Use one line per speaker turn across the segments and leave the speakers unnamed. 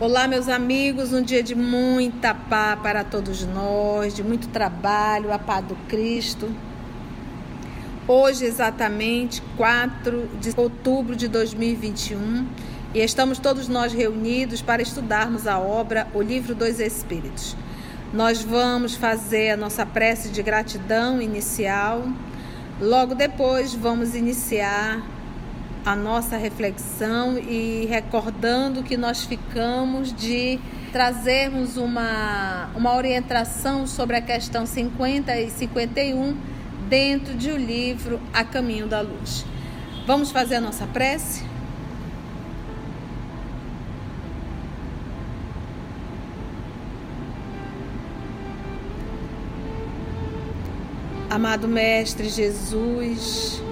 Olá, meus amigos, um dia de muita paz para todos nós, de muito trabalho, a paz do Cristo. Hoje, exatamente 4 de outubro de 2021, e estamos todos nós reunidos para estudarmos a obra O Livro dos Espíritos. Nós vamos fazer a nossa prece de gratidão inicial, logo depois vamos iniciar a nossa reflexão e recordando que nós ficamos de trazermos uma, uma orientação sobre a questão 50 e 51 dentro de o livro A Caminho da Luz. Vamos fazer a nossa prece? Amado Mestre Jesus,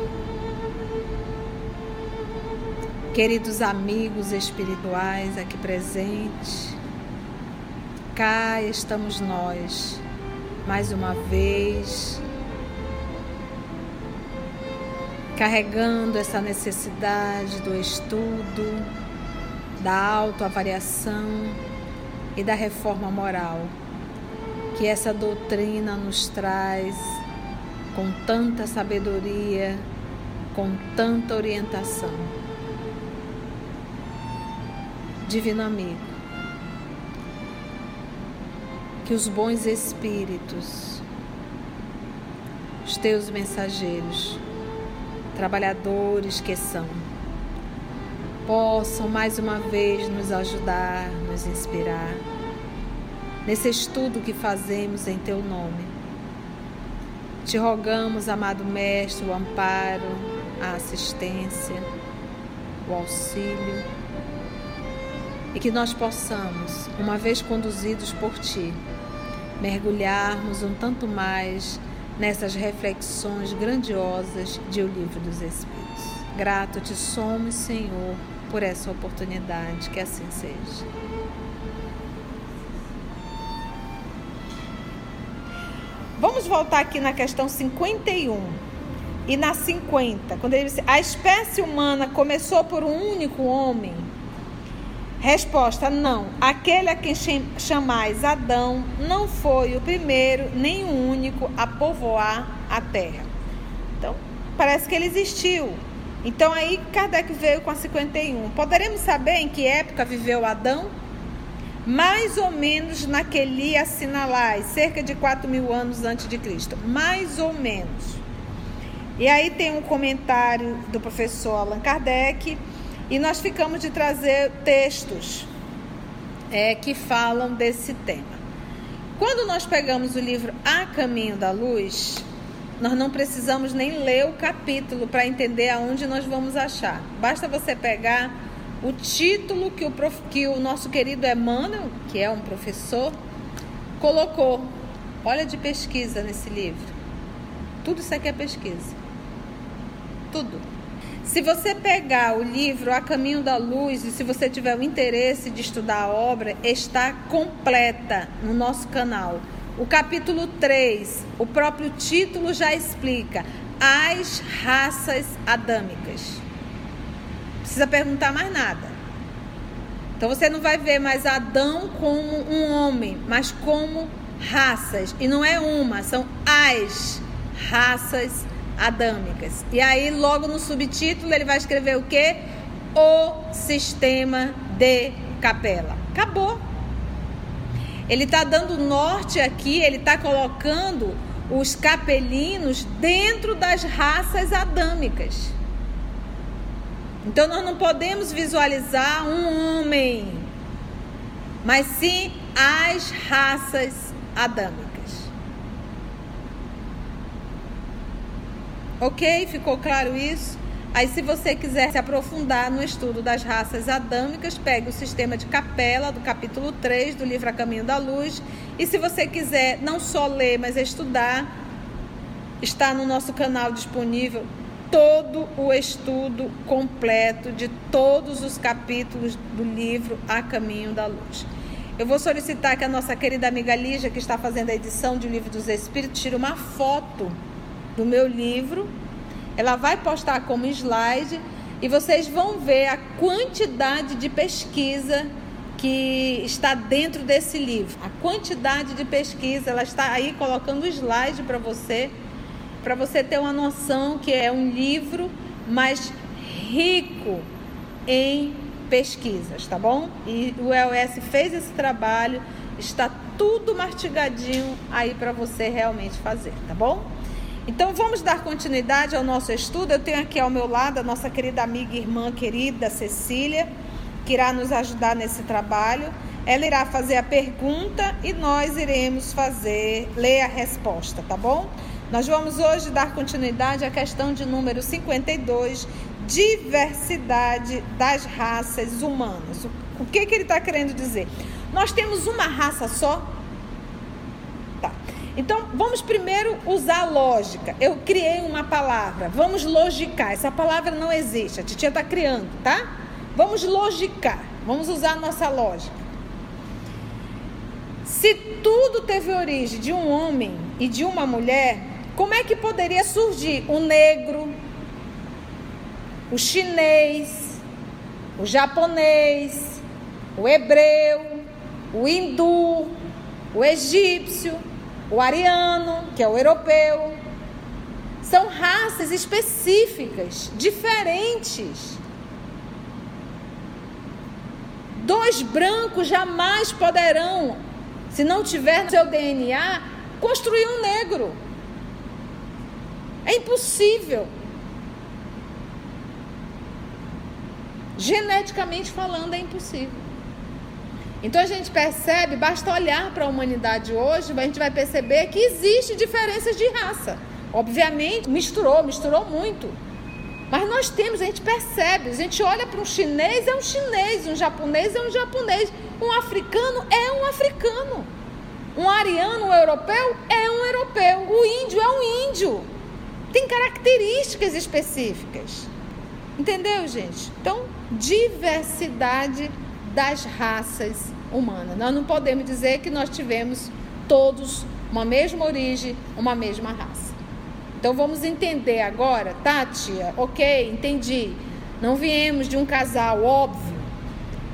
Queridos amigos espirituais aqui presentes, cá estamos nós, mais uma vez, carregando essa necessidade do estudo, da autoavaliação e da reforma moral que essa doutrina nos traz com tanta sabedoria, com tanta orientação. Divino amigo, que os bons espíritos, os teus mensageiros, trabalhadores que são, possam mais uma vez nos ajudar, nos inspirar nesse estudo que fazemos em teu nome. Te rogamos, amado Mestre, o amparo, a assistência, o auxílio e que nós possamos, uma vez conduzidos por Ti, mergulharmos um tanto mais nessas reflexões grandiosas de O Livro dos Espíritos. Grato te somos, Senhor, por essa oportunidade, que assim seja. Vamos voltar aqui na questão 51 e na 50, quando ele disse: a espécie humana começou por um único homem Resposta: não. Aquele a quem chamais Adão não foi o primeiro nem o único a povoar a terra. Então, parece que ele existiu. Então, aí Kardec veio com a 51. Poderemos saber em que época viveu Adão? Mais ou menos naquele assinalai, cerca de 4 mil anos antes de Cristo. Mais ou menos. E aí tem um comentário do professor Allan Kardec e nós ficamos de trazer textos é, que falam desse tema. Quando nós pegamos o livro A Caminho da Luz, nós não precisamos nem ler o capítulo para entender aonde nós vamos achar. Basta você pegar o título que o, prof, que o nosso querido Emmanuel, que é um professor, colocou. Olha de pesquisa nesse livro. Tudo isso aqui é pesquisa. Tudo. Se você pegar o livro A Caminho da Luz e se você tiver o interesse de estudar a obra, está completa no nosso canal. O capítulo 3, o próprio título já explica as raças adâmicas. Precisa perguntar mais nada. Então você não vai ver mais Adão como um homem, mas como raças. E não é uma, são as raças adâmicas adâmicas. E aí, logo no subtítulo, ele vai escrever o quê? O sistema de capela. Acabou. Ele está dando norte aqui, ele está colocando os capelinos dentro das raças adâmicas. Então nós não podemos visualizar um homem, mas sim as raças adâmicas. Ok? Ficou claro isso? Aí, se você quiser se aprofundar no estudo das raças adâmicas, pegue o sistema de capela do capítulo 3 do livro A Caminho da Luz. E se você quiser não só ler, mas estudar, está no nosso canal disponível todo o estudo completo de todos os capítulos do livro A Caminho da Luz. Eu vou solicitar que a nossa querida amiga Lígia, que está fazendo a edição de O Livro dos Espíritos, tire uma foto do meu livro. Ela vai postar como slide e vocês vão ver a quantidade de pesquisa que está dentro desse livro. A quantidade de pesquisa, ela está aí colocando slide para você, para você ter uma noção que é um livro mais rico em pesquisas, tá bom? E o EOS fez esse trabalho, está tudo mastigadinho aí para você realmente fazer, tá bom? Então vamos dar continuidade ao nosso estudo. Eu tenho aqui ao meu lado a nossa querida amiga e irmã querida Cecília, que irá nos ajudar nesse trabalho. Ela irá fazer a pergunta e nós iremos fazer, ler a resposta, tá bom? Nós vamos hoje dar continuidade à questão de número 52, diversidade das raças humanas. O que, que ele está querendo dizer? Nós temos uma raça só? Tá. Então, vamos primeiro usar a lógica. Eu criei uma palavra. Vamos logicar. Essa palavra não existe. A titia está criando, tá? Vamos logicar. Vamos usar a nossa lógica. Se tudo teve origem de um homem e de uma mulher, como é que poderia surgir o negro, o chinês, o japonês, o hebreu, o hindu, o egípcio, o ariano, que é o europeu. São raças específicas, diferentes. Dois brancos jamais poderão, se não tiver seu DNA, construir um negro. É impossível. Geneticamente falando, é impossível. Então a gente percebe, basta olhar para a humanidade hoje, a gente vai perceber que existe diferenças de raça. Obviamente, misturou, misturou muito. Mas nós temos, a gente percebe, a gente olha para um chinês, é um chinês, um japonês é um japonês, um africano é um africano, um ariano, um europeu é um europeu, o índio é um índio. Tem características específicas. Entendeu, gente? Então, diversidade das raças humanas. Nós não podemos dizer que nós tivemos todos uma mesma origem, uma mesma raça. Então vamos entender agora, tá, tia? Ok, entendi. Não viemos de um casal, óbvio.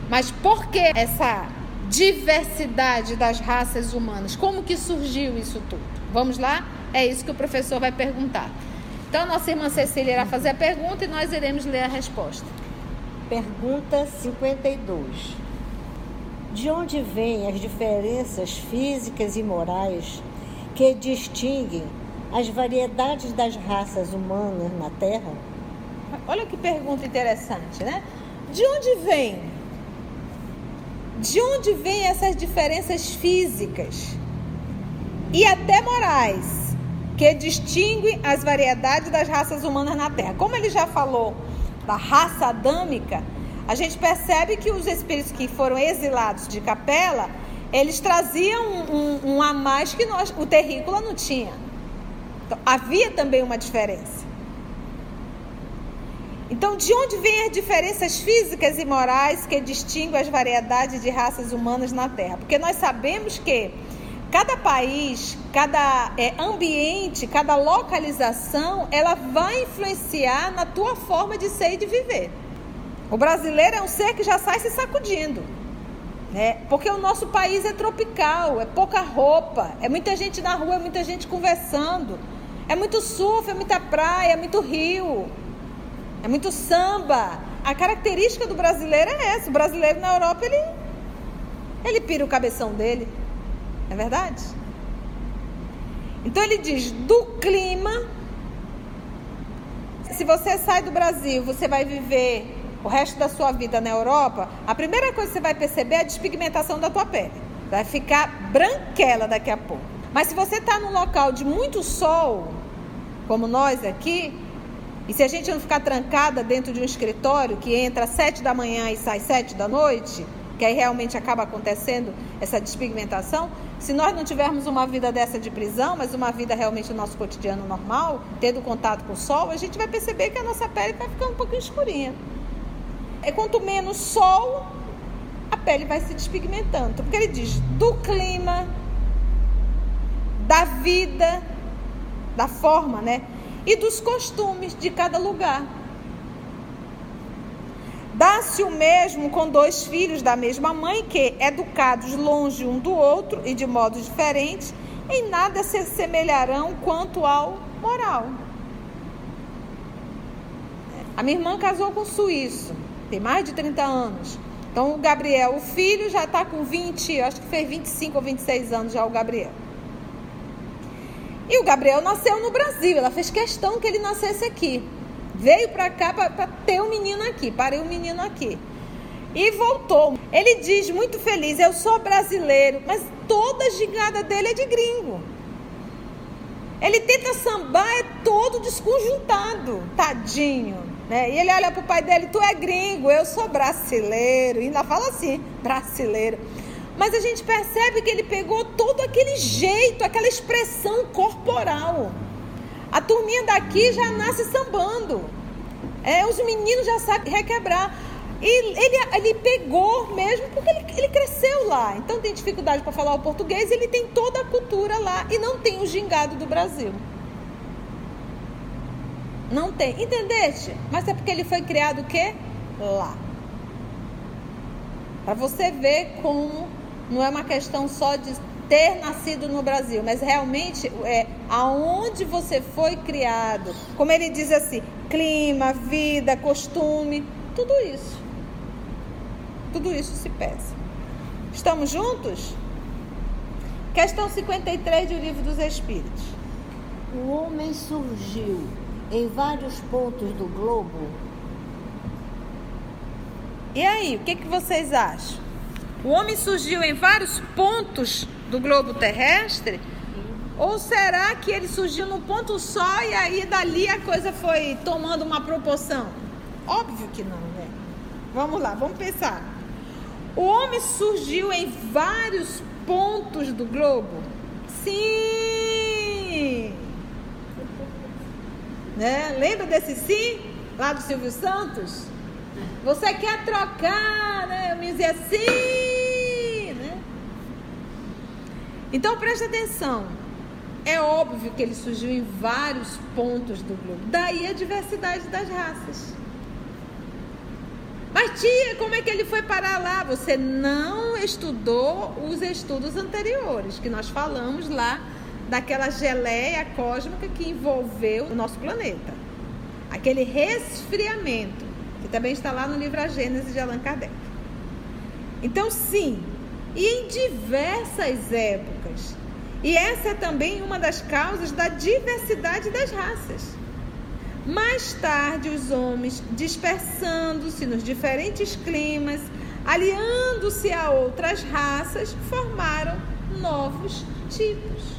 Mas por que essa diversidade das raças humanas? Como que surgiu isso tudo? Vamos lá? É isso que o professor vai perguntar. Então, nossa irmã Cecília irá fazer a pergunta e nós iremos ler a resposta.
Pergunta 52. De onde vêm as diferenças físicas e morais que distinguem as variedades das raças humanas na Terra?
Olha que pergunta interessante, né? De onde vem? De onde vêm essas diferenças físicas e até morais que distinguem as variedades das raças humanas na Terra? Como ele já falou da raça adâmica, a gente percebe que os espíritos que foram exilados de capela, eles traziam um, um, um a mais que nós, o terrícola não tinha. Então, havia também uma diferença. Então, de onde vêm as diferenças físicas e morais que distinguem as variedades de raças humanas na Terra? Porque nós sabemos que cada país, cada é, ambiente, cada localização, ela vai influenciar na tua forma de ser e de viver. O brasileiro é um ser que já sai se sacudindo. Né? Porque o nosso país é tropical, é pouca roupa, é muita gente na rua, é muita gente conversando, é muito surf, é muita praia, é muito rio, é muito samba. A característica do brasileiro é essa. O brasileiro na Europa, ele, ele pira o cabeção dele. É verdade? Então ele diz: do clima. Se você sai do Brasil, você vai viver o resto da sua vida na Europa. A primeira coisa que você vai perceber é a despigmentação da tua pele. Vai ficar branquela daqui a pouco. Mas se você está num local de muito sol, como nós aqui, e se a gente não ficar trancada dentro de um escritório que entra às sete da manhã e sai sete da noite, que aí realmente acaba acontecendo essa despigmentação, se nós não tivermos uma vida dessa de prisão, mas uma vida realmente no nosso cotidiano normal, tendo contato com o sol, a gente vai perceber que a nossa pele vai ficando um pouquinho escurinha. E quanto menos sol, a pele vai se despigmentando. Porque ele diz do clima, da vida, da forma, né? E dos costumes de cada lugar. Dá-se o mesmo com dois filhos da mesma mãe que, educados longe um do outro e de modos diferentes, em nada se assemelharão quanto ao moral. A minha irmã casou com um suíço, tem mais de 30 anos. Então o Gabriel, o filho, já está com 20, acho que fez 25 ou 26 anos já o Gabriel. E o Gabriel nasceu no Brasil, ela fez questão que ele nascesse aqui. Veio para cá para ter o um menino aqui, parei o um menino aqui. E voltou. Ele diz muito feliz: Eu sou brasileiro, mas toda a gigada dele é de gringo. Ele tenta sambar, é todo desconjuntado, tadinho. Né? E ele olha para o pai dele: Tu é gringo, eu sou brasileiro. E ainda fala assim: brasileiro. Mas a gente percebe que ele pegou todo aquele jeito, aquela expressão corporal. A turminha daqui já nasce sambando. É, os meninos já sabem requebrar. E ele, ele pegou mesmo porque ele, ele cresceu lá. Então tem dificuldade para falar o português, ele tem toda a cultura lá e não tem o gingado do Brasil. Não tem. Entendeste? Mas é porque ele foi criado o quê? Lá. Para você ver como não é uma questão só de ter nascido no Brasil, mas realmente é aonde você foi criado. Como ele diz assim, clima, vida, costume, tudo isso. Tudo isso se pesa. Estamos juntos? Questão 53 do Livro dos Espíritos.
O homem surgiu em vários pontos do globo.
E aí, o que, que vocês acham? O homem surgiu em vários pontos do globo terrestre? Ou será que ele surgiu num ponto só e aí dali a coisa foi tomando uma proporção? Óbvio que não, né? Vamos lá, vamos pensar. O homem surgiu em vários pontos do globo? Sim! Né? Lembra desse sim? Lá do Silvio Santos? Você quer trocar, né? Eu me dizia sim, né? Então preste atenção. É óbvio que ele surgiu em vários pontos do globo. Daí a diversidade das raças. Mas tia, como é que ele foi parar lá? Você não estudou os estudos anteriores que nós falamos lá daquela geleia cósmica que envolveu o nosso planeta. Aquele resfriamento que também está lá no livro A Gênese de Allan Kardec. Então, sim, e em diversas épocas. E essa é também uma das causas da diversidade das raças. Mais tarde, os homens, dispersando-se nos diferentes climas, aliando-se a outras raças, formaram novos tipos.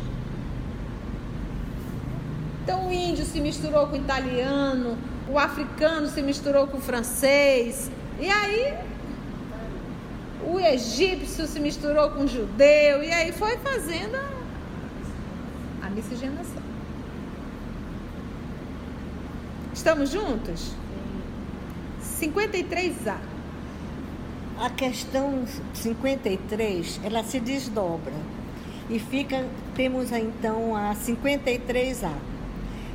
Então, o índio se misturou com o italiano, o africano se misturou com o francês, e aí o egípcio se misturou com o judeu, e aí foi fazendo a, miscigenação. Estamos juntos? 53A.
A questão 53, ela se desdobra. E fica, temos então a 53A.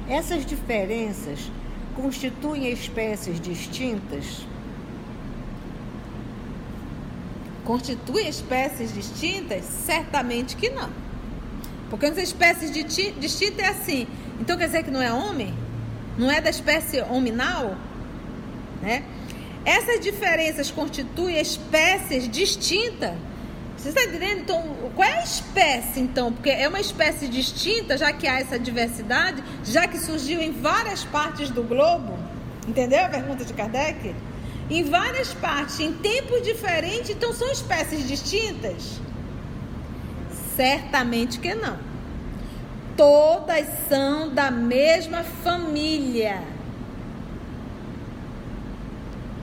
Essas diferenças constituem espécies distintas?
Constituem espécies distintas? Certamente que não. Porque as espécies distintas é assim. Então quer dizer que não é homem? Não é da espécie hominal? Né? Essas diferenças constituem espécies distintas você está entendendo? Então, qual é a espécie, então? Porque é uma espécie distinta, já que há essa diversidade, já que surgiu em várias partes do globo. Entendeu a pergunta de Kardec? Em várias partes, em tempos diferentes, então são espécies distintas? Certamente que não. Todas são da mesma família.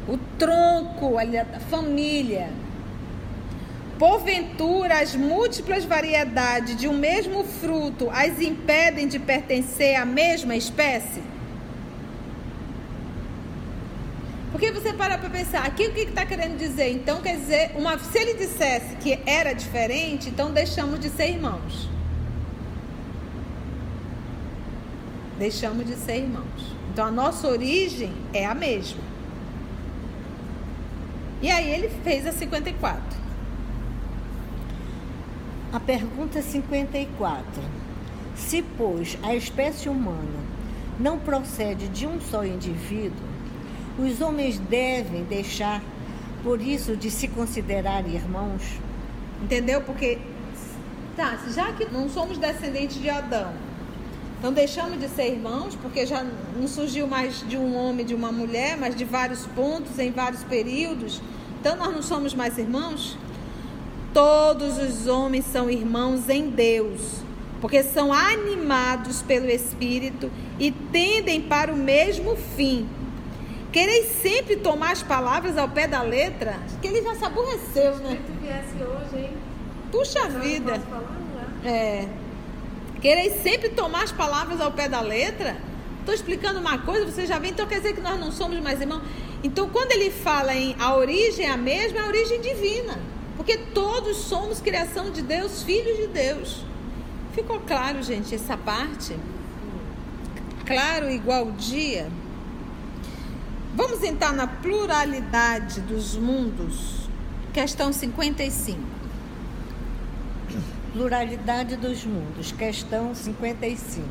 O tronco ali da família Porventura, as múltiplas variedades de um mesmo fruto as impedem de pertencer à mesma espécie? Porque você para para pensar, aqui o que está querendo dizer? Então quer dizer, uma, se ele dissesse que era diferente, então deixamos de ser irmãos. Deixamos de ser irmãos. Então a nossa origem é a mesma. E aí ele fez a 54.
A pergunta 54. Se, pois, a espécie humana não procede de um só indivíduo, os homens devem deixar, por isso, de se considerar irmãos?
Entendeu? Porque, tá, já que não somos descendentes de Adão, então deixamos de ser irmãos, porque já não surgiu mais de um homem de uma mulher, mas de vários pontos, em vários períodos. Então nós não somos mais irmãos? Todos os homens são irmãos em Deus, porque são animados pelo Espírito e tendem para o mesmo fim. Quereis sempre tomar as palavras ao pé da letra? Que ele já se aborreceu, né?
Se viesse hoje, hein?
Puxa vida. É. Quereis sempre tomar as palavras ao pé da letra? Estou explicando uma coisa, você já vem, então quer dizer que nós não somos mais irmãos? Então, quando ele fala em a origem é a mesma, é a origem divina. Porque todos somos criação de Deus, filhos de Deus. Ficou claro, gente, essa parte? Claro, igual dia. Vamos entrar na pluralidade dos mundos. Questão 55.
Pluralidade dos mundos. Questão 55.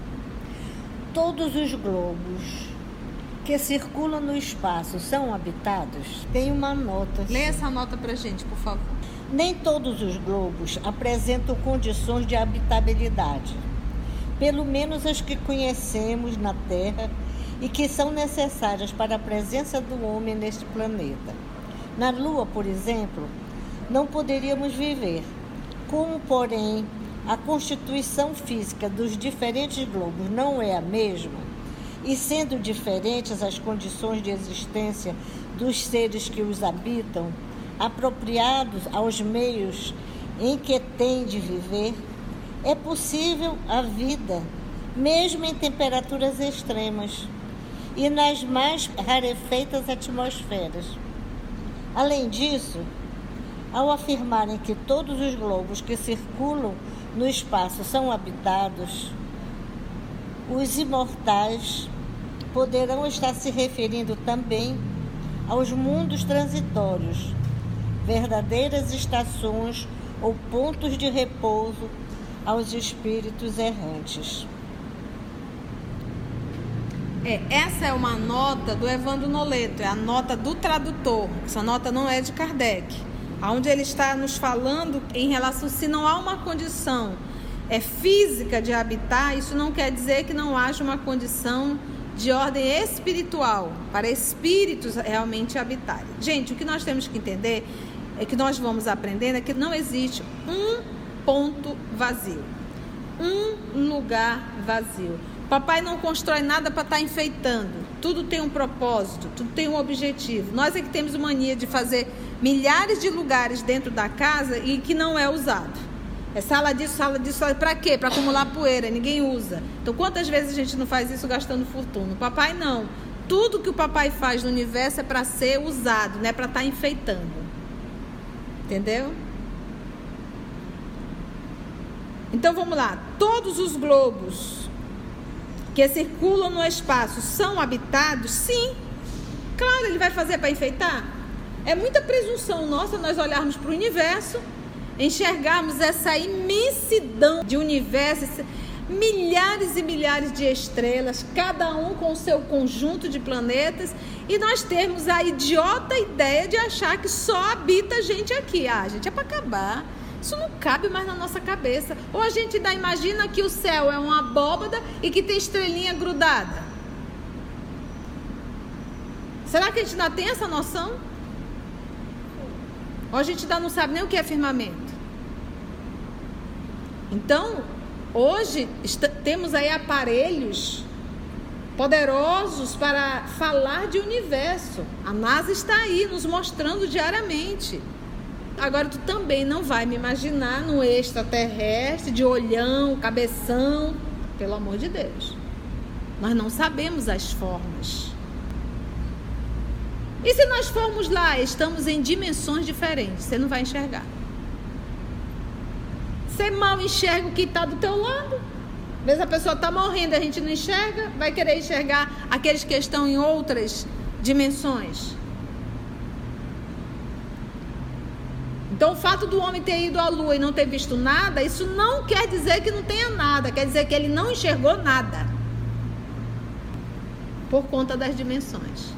Todos os globos que circulam no espaço são habitados? Tem uma nota.
Lê essa nota pra gente, por favor.
Nem todos os globos apresentam condições de habitabilidade, pelo menos as que conhecemos na Terra e que são necessárias para a presença do homem neste planeta. Na Lua, por exemplo, não poderíamos viver. Como, porém, a constituição física dos diferentes globos não é a mesma, e sendo diferentes as condições de existência dos seres que os habitam, apropriados aos meios em que têm de viver, é possível a vida, mesmo em temperaturas extremas e nas mais rarefeitas atmosferas. Além disso, ao afirmarem que todos os globos que circulam no espaço são habitados, os imortais poderão estar se referindo também aos mundos transitórios, verdadeiras estações ou pontos de repouso aos espíritos errantes.
É, essa é uma nota do Evandro Noleto, é a nota do tradutor. Essa nota não é de Kardec. Onde ele está nos falando em relação se não há uma condição é física de habitar, isso não quer dizer que não haja uma condição de ordem espiritual para espíritos realmente habitarem. Gente, o que nós temos que entender é que nós vamos aprendendo é que não existe um ponto vazio, um lugar vazio. Papai não constrói nada para estar enfeitando. Tudo tem um propósito, tudo tem um objetivo. Nós é que temos mania de fazer milhares de lugares dentro da casa e que não é usado. É sala disso, sala disso, para quê? Para acumular poeira, ninguém usa. Então, quantas vezes a gente não faz isso gastando fortuna? Papai não. Tudo que o papai faz no universo é para ser usado, não é para estar enfeitando. Entendeu? Então vamos lá. Todos os globos que circulam no espaço são habitados? Sim. Claro, ele vai fazer para enfeitar? É muita presunção nossa nós olharmos para o universo, enxergarmos essa imensidão de universo, milhares e milhares de estrelas, cada um com o seu conjunto de planetas, e nós termos a idiota ideia de achar que só habita gente aqui. Ah, gente, é para acabar. Isso não cabe mais na nossa cabeça. Ou a gente ainda imagina que o céu é uma abóbada e que tem estrelinha grudada. Será que a gente ainda tem essa noção? Ou a gente ainda não sabe nem o que é firmamento? Então, hoje temos aí aparelhos poderosos para falar de universo. A NASA está aí nos mostrando diariamente. Agora tu também não vai me imaginar no extraterrestre de olhão, cabeção, pelo amor de Deus. Nós não sabemos as formas. E se nós formos lá, estamos em dimensões diferentes, você não vai enxergar. Você mal enxerga o que está do teu lado. Às vezes a pessoa está morrendo, a gente não enxerga, vai querer enxergar aqueles que estão em outras dimensões. Então, o fato do homem ter ido à lua e não ter visto nada, isso não quer dizer que não tenha nada, quer dizer que ele não enxergou nada. Por conta das dimensões.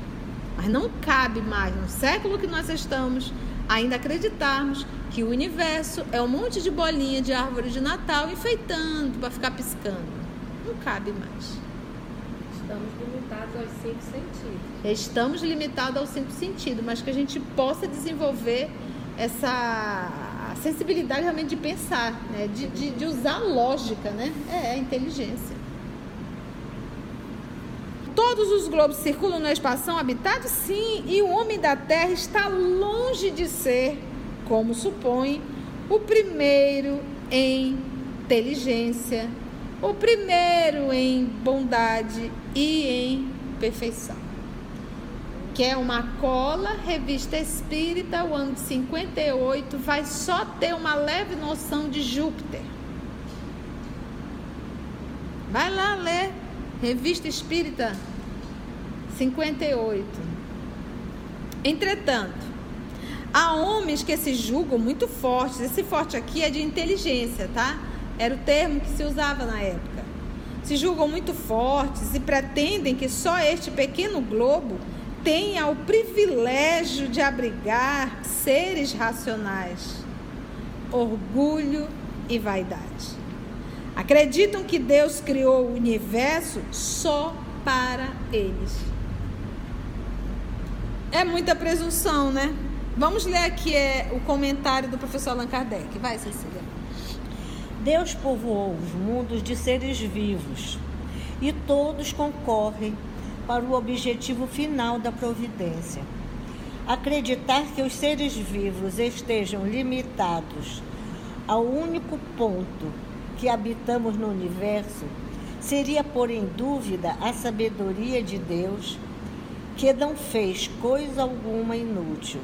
Mas não cabe mais, no século que nós estamos, ainda acreditarmos que o universo é um monte de bolinha de árvore de Natal enfeitando para ficar piscando. Não cabe mais.
Estamos limitados aos cinco sentidos.
Estamos limitados aos cinco sentidos, mas que a gente possa desenvolver essa sensibilidade realmente de pensar, né? de, de, de usar a lógica, né? É, a inteligência. Todos os globos circulam no espaço habitado? Sim, e o homem da Terra está longe de ser, como supõe, o primeiro em inteligência, o primeiro em bondade e em perfeição. Que é uma cola, revista espírita, o ano de 58, vai só ter uma leve noção de Júpiter. Vai lá ler Revista Espírita 58. Entretanto, há homens que se julgam muito fortes. Esse forte aqui é de inteligência, tá? Era o termo que se usava na época. Se julgam muito fortes e pretendem que só este pequeno globo tenha o privilégio de abrigar seres racionais. Orgulho e vaidade. Acreditam que Deus criou o universo só para eles. É muita presunção, né? Vamos ler aqui é, o comentário do professor Allan Kardec. Vai, Cecília.
Deus povoou os mundos de seres vivos e todos concorrem para o objetivo final da providência. Acreditar que os seres vivos estejam limitados ao único ponto que habitamos no universo seria pôr em dúvida a sabedoria de Deus, que não fez coisa alguma inútil.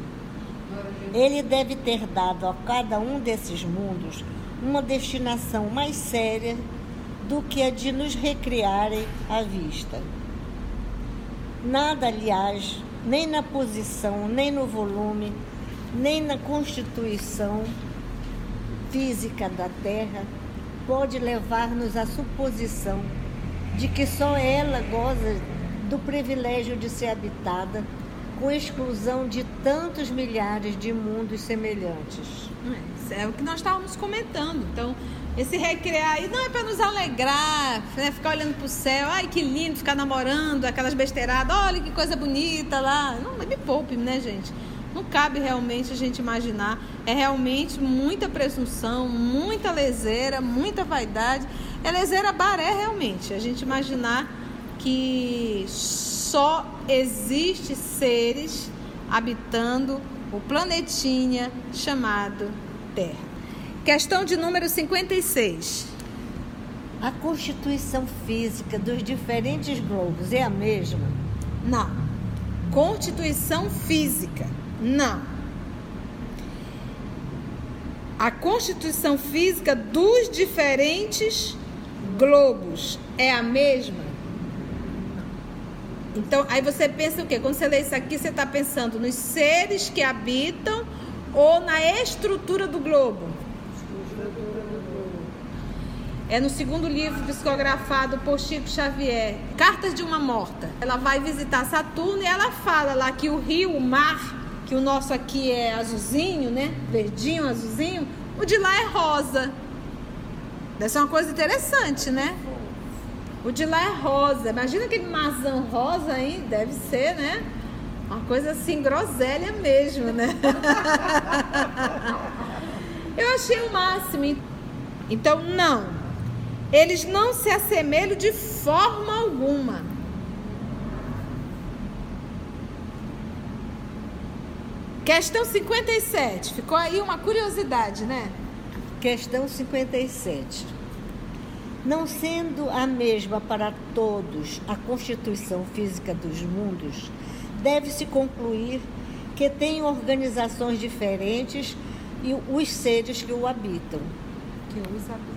Ele deve ter dado a cada um desses mundos uma destinação mais séria do que a de nos recriarem à vista. Nada, aliás, nem na posição, nem no volume, nem na constituição física da Terra pode levar-nos à suposição de que só ela goza do privilégio de ser habitada, com exclusão de tantos milhares de mundos semelhantes.
É, é o que nós estávamos comentando. Então, esse recrear aí não é para nos alegrar, né? ficar olhando para o céu, ai que lindo, ficar namorando, aquelas besteiradas, olha que coisa bonita lá. Não, me poupe, né, gente? Não cabe realmente a gente imaginar. É realmente muita presunção, muita leseira, muita vaidade. É leseira baré realmente. A gente imaginar que só existe seres habitando o planetinha chamado Terra. Questão de número 56.
A constituição física dos diferentes globos é a mesma?
Não. Constituição física não. A constituição física dos diferentes globos é a mesma? Então, aí você pensa o quê? Quando você lê isso aqui, você está pensando nos seres que habitam ou na estrutura do globo? É no segundo livro psicografado por Chico Xavier, Cartas de uma Morta. Ela vai visitar Saturno e ela fala lá que o rio, o mar, que o nosso aqui é azulzinho, né? Verdinho, azulzinho. O de lá é rosa. Deve ser uma coisa interessante, né? O de lá é rosa. Imagina aquele maçã rosa aí, deve ser, né? Uma coisa assim, groselha mesmo, né? Eu achei o máximo. Então, não. Eles não se assemelham de forma alguma. Questão 57. Ficou aí uma curiosidade, né?
Questão 57. Não sendo a mesma para todos a constituição física dos mundos, deve-se concluir que tem organizações diferentes e os seres que o habitam.
Que os habitam.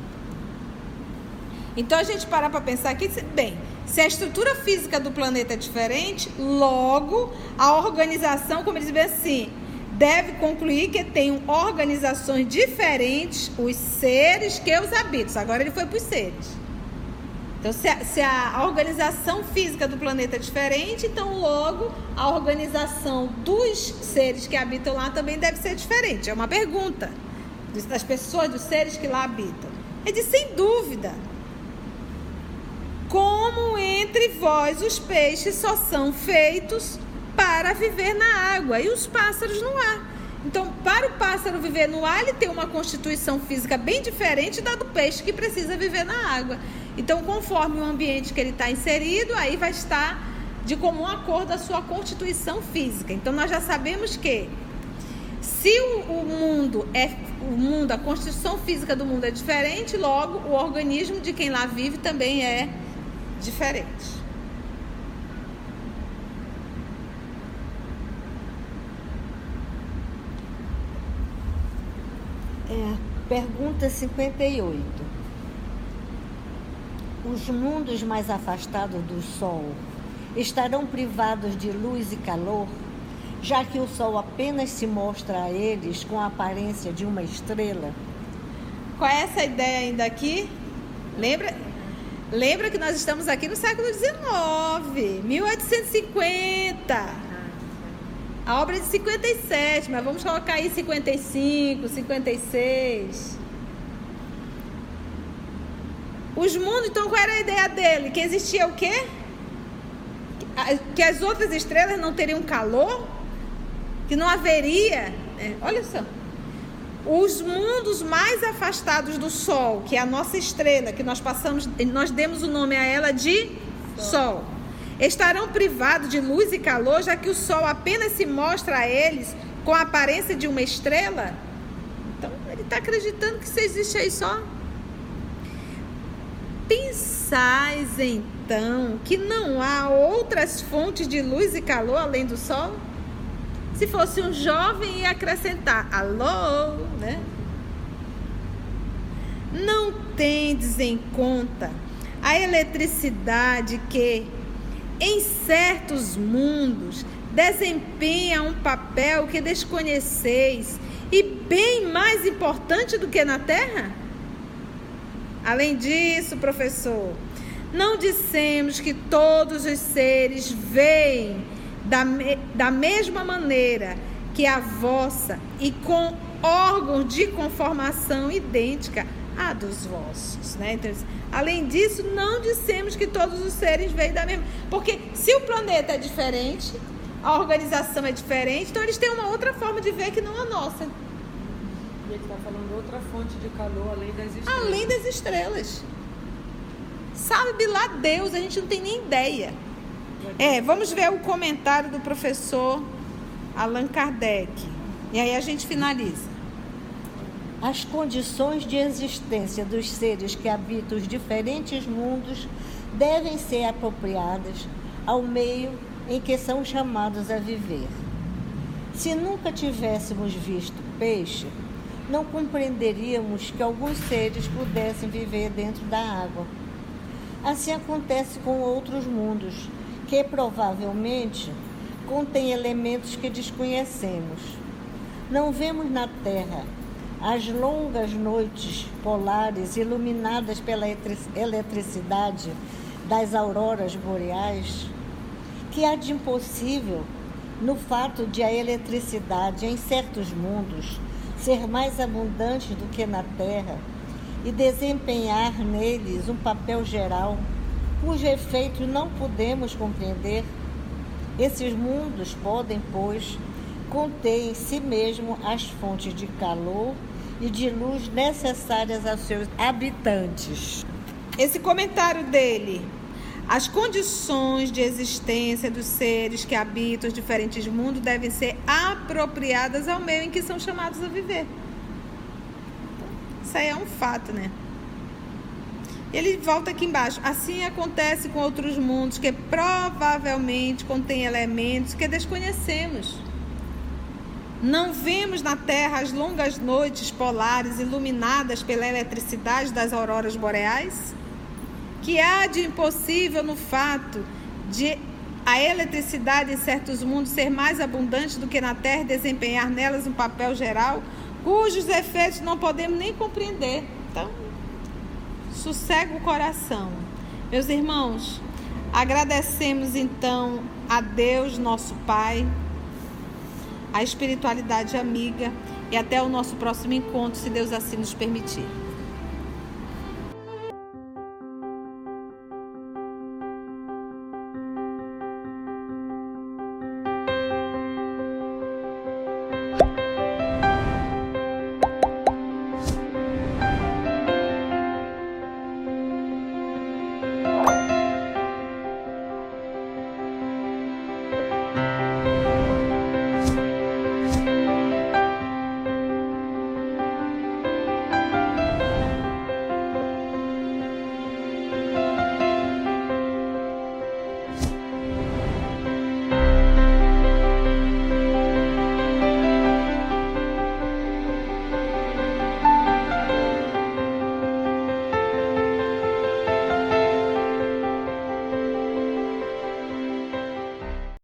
Então a gente parar para pensar aqui, bem, se a estrutura física do planeta é diferente, logo a organização, como eles dizem assim, deve concluir que tem organizações diferentes os seres que os habitam. Agora ele foi para os seres. Então, se a, se a, organização física do planeta é diferente, então logo a organização dos seres que habitam lá também deve ser diferente. É uma pergunta das pessoas, dos seres que lá habitam. É de sem dúvida. Como entre vós os peixes só são feitos para viver na água e os pássaros no ar. Então, para o pássaro viver no ar, ele tem uma constituição física bem diferente da do peixe que precisa viver na água. Então, conforme o ambiente que ele está inserido, aí vai estar de comum acordo a sua constituição física. Então, nós já sabemos que se o, mundo é o mundo, a constituição física do mundo é diferente, logo o organismo de quem lá vive também é diferente.
É, pergunta 58. Os mundos mais afastados do Sol estarão privados de luz e calor, já que o Sol apenas se mostra a eles com a aparência de uma estrela?
Qual é essa ideia ainda aqui? Lembra? Lembra que nós estamos aqui no século XIX, 1850. A obra é de 57, mas vamos colocar aí 55, 56. Os mundos, então qual era a ideia dele? Que existia o quê? Que as outras estrelas não teriam calor? Que não haveria. É, olha só. Os mundos mais afastados do Sol, que é a nossa estrela, que nós passamos, nós demos o nome a ela de Sol. Sol estarão privados de luz e calor, já que o sol apenas se mostra a eles com a aparência de uma estrela? Então, ele está acreditando que isso existe aí só. Pensais então que não há outras fontes de luz e calor além do sol? Se fosse um jovem, ia acrescentar: alô, né? Não tendes em conta a eletricidade que, em certos mundos desempenha um papel que desconheceis e bem mais importante do que na Terra? Além disso, professor, não dissemos que todos os seres veem da, me, da mesma maneira que a vossa e com órgãos de conformação idêntica à dos vossos, né? Então, Além disso, não dissemos que todos os seres vêm da mesma. Porque se o planeta é diferente, a organização é diferente, então eles têm uma outra forma de ver que não a nossa.
E ele está falando outra fonte de calor além das estrelas.
Além das estrelas. Sabe lá Deus, a gente não tem nem ideia. É, vamos ver o comentário do professor Allan Kardec. E aí a gente finaliza.
As condições de existência dos seres que habitam os diferentes mundos devem ser apropriadas ao meio em que são chamados a viver. Se nunca tivéssemos visto peixe, não compreenderíamos que alguns seres pudessem viver dentro da água. Assim acontece com outros mundos, que provavelmente contêm elementos que desconhecemos. Não vemos na Terra as longas noites polares iluminadas pela eletricidade das auroras boreais, que há de impossível no fato de a eletricidade em certos mundos ser mais abundante do que na Terra e desempenhar neles um papel geral cujo efeito não podemos compreender. Esses mundos podem, pois, conter em si mesmo as fontes de calor e de luz necessárias aos seus habitantes.
Esse comentário dele, as condições de existência dos seres que habitam os diferentes mundos devem ser apropriadas ao meio em que são chamados a viver. Isso aí é um fato, né? Ele volta aqui embaixo. Assim acontece com outros mundos que provavelmente contêm elementos que desconhecemos. Não vemos na Terra as longas noites polares iluminadas pela eletricidade das auroras boreais? Que há de impossível no fato de a eletricidade em certos mundos ser mais abundante do que na Terra e desempenhar nelas um papel geral, cujos efeitos não podemos nem compreender. Então, sossega o coração. Meus irmãos, agradecemos então a Deus, nosso Pai, a espiritualidade amiga e até o nosso próximo encontro, se Deus assim nos permitir.